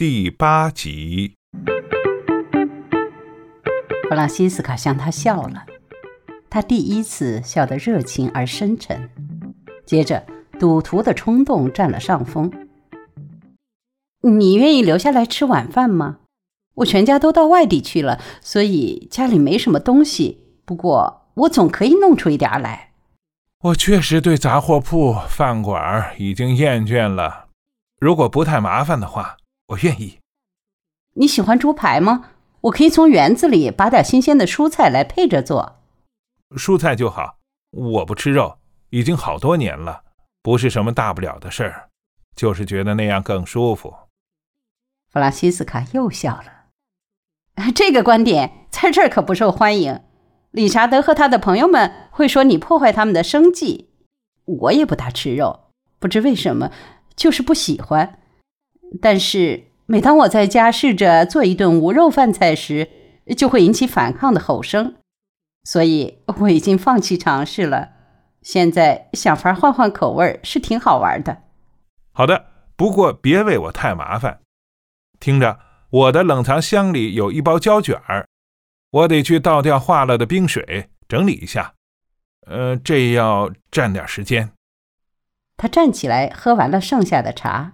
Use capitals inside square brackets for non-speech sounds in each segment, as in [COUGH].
第八集。弗朗西斯卡向他笑了，他第一次笑得热情而深沉。接着，赌徒的冲动占了上风。你愿意留下来吃晚饭吗？我全家都到外地去了，所以家里没什么东西。不过，我总可以弄出一点来。我确实对杂货铺、饭馆已经厌倦了。如果不太麻烦的话，我愿意。你喜欢猪排吗？我可以从园子里拔点新鲜的蔬菜来配着做。蔬菜就好。我不吃肉，已经好多年了，不是什么大不了的事儿，就是觉得那样更舒服。弗拉西斯卡又笑了。[LAUGHS] 这个观点在这儿可不受欢迎。理查德和他的朋友们会说你破坏他们的生计。我也不大吃肉，不知为什么。就是不喜欢，但是每当我在家试着做一顿无肉饭菜时，就会引起反抗的吼声，所以我已经放弃尝试了。现在想法换换口味是挺好玩的。好的，不过别为我太麻烦。听着，我的冷藏箱里有一包胶卷儿，我得去倒掉化了的冰水，整理一下。呃，这要占点时间。他站起来，喝完了剩下的茶。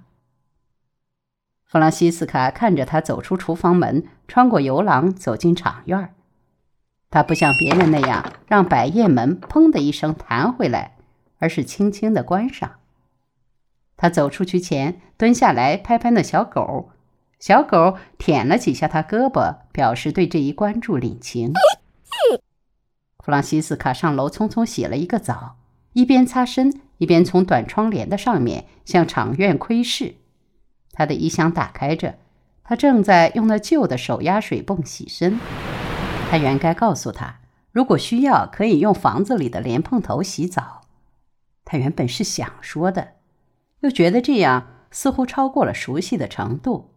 弗朗西斯卡看着他走出厨房门，穿过游廊，走进场院。他不像别人那样让百叶门“砰”的一声弹回来，而是轻轻的关上。他走出去前，蹲下来拍拍那小狗，小狗舔了几下他胳膊，表示对这一关注领情。弗朗西斯卡上楼，匆匆洗了一个澡，一边擦身。一边从短窗帘的上面向场院窥视，他的衣箱打开着，他正在用那旧的手压水泵洗身。他原该告诉他，如果需要，可以用房子里的莲蓬头洗澡。他原本是想说的，又觉得这样似乎超过了熟悉的程度，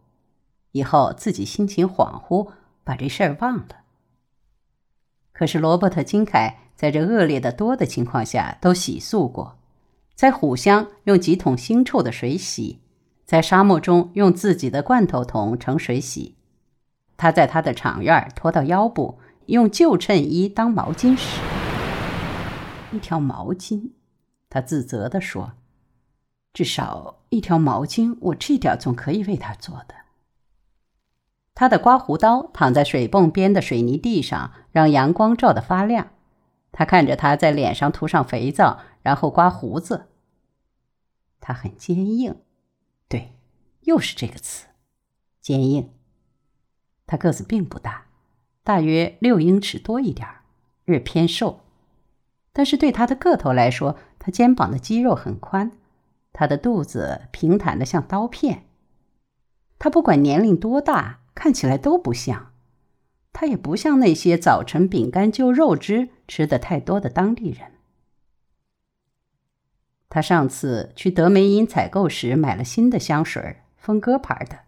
以后自己心情恍惚，把这事儿忘了。可是罗伯特金凯在这恶劣的多的情况下都洗漱过。在虎乡用几桶腥臭的水洗，在沙漠中用自己的罐头桶盛水洗。他在他的场院拖到腰部，用旧衬衣当毛巾使。一条毛巾，他自责地说：“至少一条毛巾，我这点总可以为他做的。”他的刮胡刀躺在水泵边的水泥地上，让阳光照得发亮。他看着他在脸上涂上肥皂，然后刮胡子。他很坚硬，又是这个词，坚硬。他个子并不大，大约六英尺多一点，略偏瘦。但是对他的个头来说，他肩膀的肌肉很宽，他的肚子平坦的像刀片。他不管年龄多大，看起来都不像。他也不像那些早晨饼干就肉汁吃的太多的当地人。他上次去德梅因采购时买了新的香水，峰哥牌的，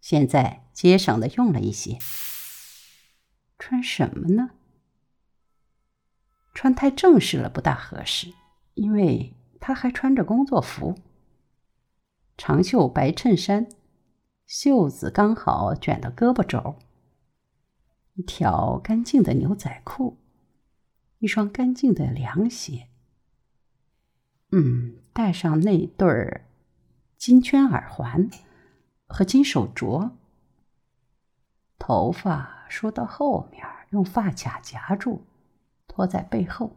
现在节省的用了一些。穿什么呢？穿太正式了不大合适，因为他还穿着工作服，长袖白衬衫，袖子刚好卷到胳膊肘，一条干净的牛仔裤，一双干净的凉鞋。嗯，戴上那对儿金圈耳环和金手镯，头发梳到后面，用发卡夹住，拖在背后。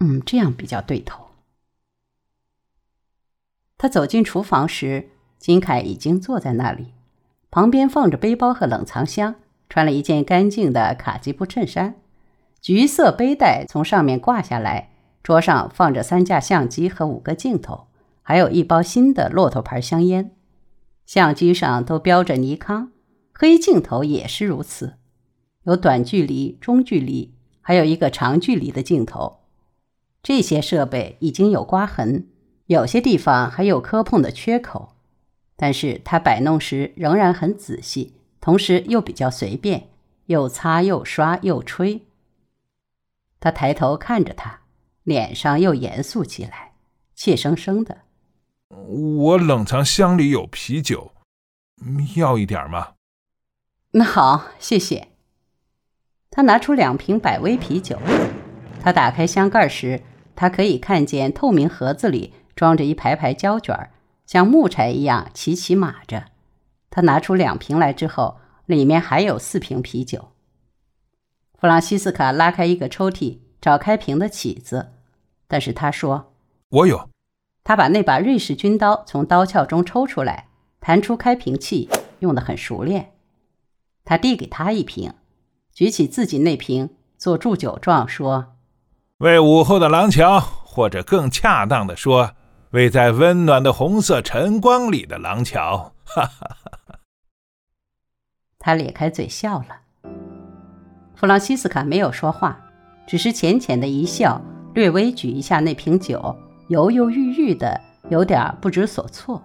嗯，这样比较对头。他走进厨房时，金凯已经坐在那里，旁边放着背包和冷藏箱，穿了一件干净的卡其布衬衫，橘色背带从上面挂下来。桌上放着三架相机和五个镜头，还有一包新的骆驼牌香烟。相机上都标着尼康，黑镜头也是如此。有短距离、中距离，还有一个长距离的镜头。这些设备已经有刮痕，有些地方还有磕碰的缺口，但是他摆弄时仍然很仔细，同时又比较随便，又擦又刷又吹。他抬头看着他。脸上又严肃起来，怯生生的：“我冷藏箱里有啤酒，要一点吗？那好，谢谢。他拿出两瓶百威啤酒。他打开箱盖时，他可以看见透明盒子里装着一排排胶卷，像木柴一样齐齐码着。他拿出两瓶来之后，里面还有四瓶啤酒。弗朗西斯卡拉开一个抽屉，找开瓶的起子，但是他说：“我有。”他把那把瑞士军刀从刀鞘中抽出来，弹出开瓶器，用得很熟练。他递给他一瓶，举起自己那瓶，做祝酒状说：“为午后的廊桥，或者更恰当的说，为在温暖的红色晨光里的廊桥。”哈哈哈！他咧开嘴笑了。弗朗西斯卡没有说话，只是浅浅的一笑，略微举一下那瓶酒，犹犹豫豫的，有点不知所措。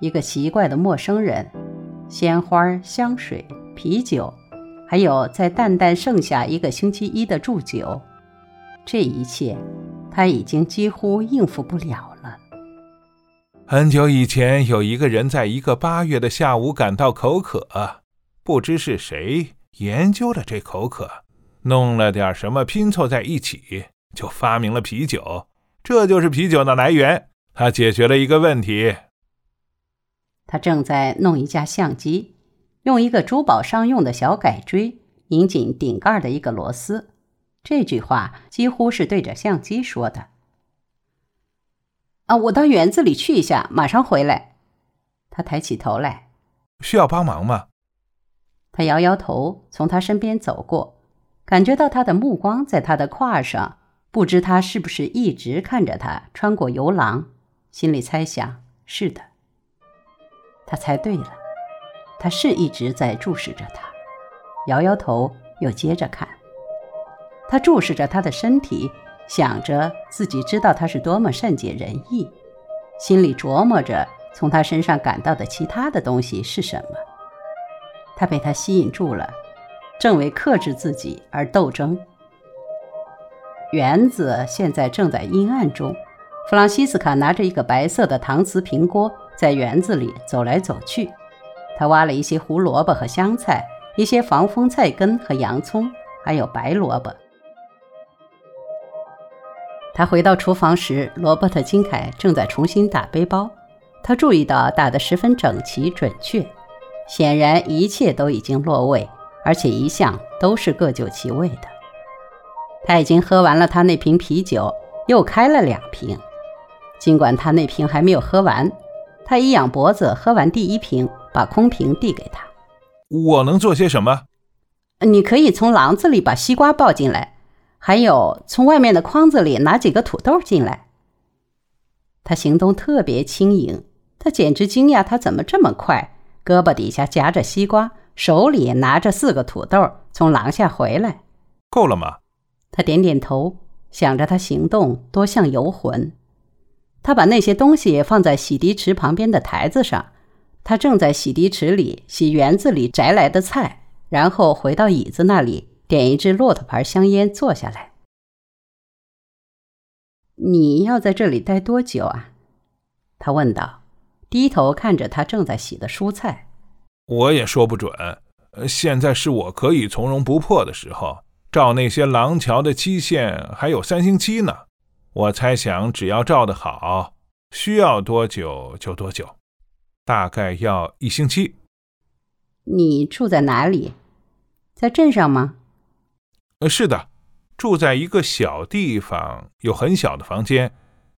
一个奇怪的陌生人，鲜花、香水、啤酒，还有在淡淡剩下一个星期一的祝酒，这一切他已经几乎应付不了了。很久以前，有一个人在一个八月的下午感到口渴，不知是谁。研究了这口渴，弄了点什么拼凑在一起，就发明了啤酒。这就是啤酒的来源。他解决了一个问题。他正在弄一架相机，用一个珠宝商用的小改锥拧紧顶盖的一个螺丝。这句话几乎是对着相机说的。啊，我到园子里去一下，马上回来。他抬起头来，需要帮忙吗？他摇摇头，从他身边走过，感觉到他的目光在他的胯上，不知他是不是一直看着他穿过游廊，心里猜想：是的。他猜对了，他是一直在注视着他。摇摇头，又接着看。他注视着他的身体，想着自己知道他是多么善解人意，心里琢磨着从他身上感到的其他的东西是什么。他被他吸引住了，正为克制自己而斗争。园子现在正在阴暗中，弗朗西斯卡拿着一个白色的搪瓷平锅，在园子里走来走去。他挖了一些胡萝卜和香菜，一些防风菜根和洋葱，还有白萝卜。他回到厨房时，罗伯特·金凯正在重新打背包。他注意到打得十分整齐准确。显然一切都已经落位，而且一向都是各就其位的。他已经喝完了他那瓶啤酒，又开了两瓶。尽管他那瓶还没有喝完，他一仰脖子喝完第一瓶，把空瓶递给他。我能做些什么？你可以从廊子里把西瓜抱进来，还有从外面的筐子里拿几个土豆进来。他行动特别轻盈，他简直惊讶他怎么这么快。胳膊底下夹着西瓜，手里拿着四个土豆，从廊下回来，够了吗？他点点头，想着他行动多像游魂。他把那些东西放在洗涤池旁边的台子上。他正在洗涤池里洗园子里摘来的菜，然后回到椅子那里，点一支骆驼牌香烟，坐下来。你要在这里待多久啊？他问道。低头看着他正在洗的蔬菜，我也说不准。现在是我可以从容不迫的时候。照那些廊桥的期限还有三星期呢。我猜想，只要照得好，需要多久就多久，大概要一星期。你住在哪里？在镇上吗？呃，是的，住在一个小地方，有很小的房间，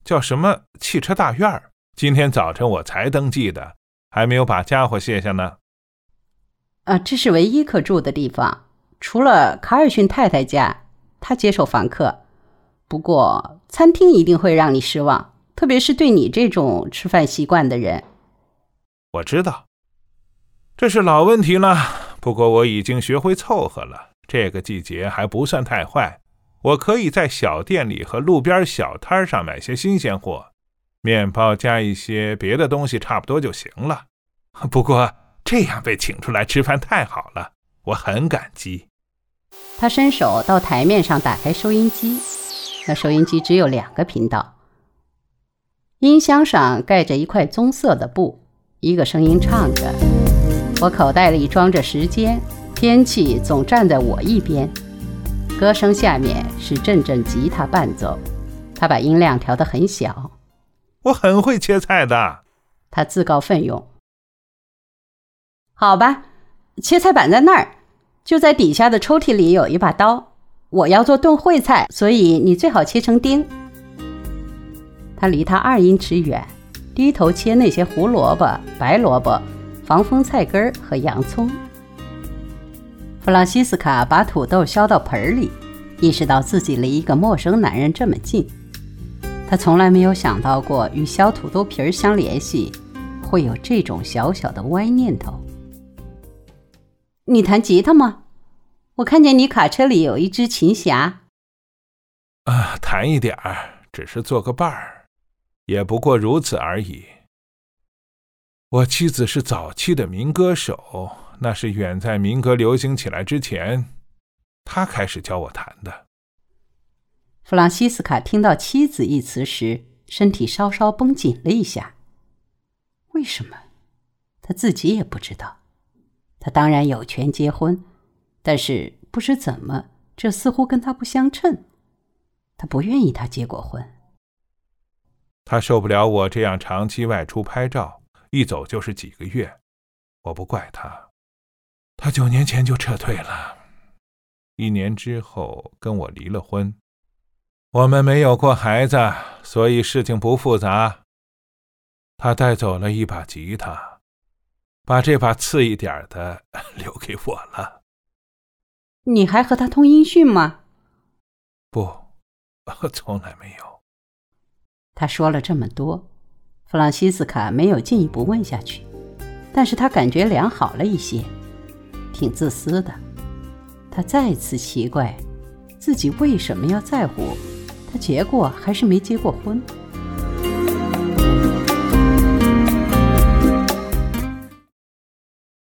叫什么汽车大院儿。今天早晨我才登记的，还没有把家伙卸下呢。啊，这是唯一可住的地方，除了卡尔逊太太家，他接受房客。不过餐厅一定会让你失望，特别是对你这种吃饭习惯的人。我知道，这是老问题了。不过我已经学会凑合了。这个季节还不算太坏，我可以在小店里和路边小摊上买些新鲜货。面包加一些别的东西，差不多就行了。不过这样被请出来吃饭太好了，我很感激。他伸手到台面上打开收音机，那收音机只有两个频道，音箱上盖着一块棕色的布，一个声音唱着：“我口袋里装着时间，天气总站在我一边。”歌声下面是阵阵吉他伴奏，他把音量调得很小。我很会切菜的，他自告奋勇。好吧，切菜板在那儿，就在底下的抽屉里有一把刀。我要做炖烩菜，所以你最好切成丁。他离他二英尺远，低头切那些胡萝卜、白萝卜、防风菜根儿和洋葱。弗朗西斯卡把土豆削到盆里，意识到自己离一个陌生男人这么近。他从来没有想到过与削土豆皮儿相联系，会有这种小小的歪念头。你弹吉他吗？我看见你卡车里有一只琴匣。啊，弹一点儿，只是做个伴儿，也不过如此而已。我妻子是早期的民歌手。那是远在民歌流行起来之前，他开始教我弹的。弗朗西斯卡听到“妻子”一词时，身体稍稍绷紧了一下。为什么？他自己也不知道。他当然有权结婚，但是不知怎么，这似乎跟他不相称。他不愿意他结过婚。他受不了我这样长期外出拍照，一走就是几个月。我不怪他。他九年前就撤退了，一年之后跟我离了婚。我们没有过孩子，所以事情不复杂。他带走了一把吉他，把这把次一点的 [LAUGHS] 留给我了。你还和他通音讯吗？不，[LAUGHS] 从来没有。他说了这么多，弗朗西斯卡没有进一步问下去，但是他感觉良好了一些。挺自私的，他再次奇怪，自己为什么要在乎他结过还是没结过婚。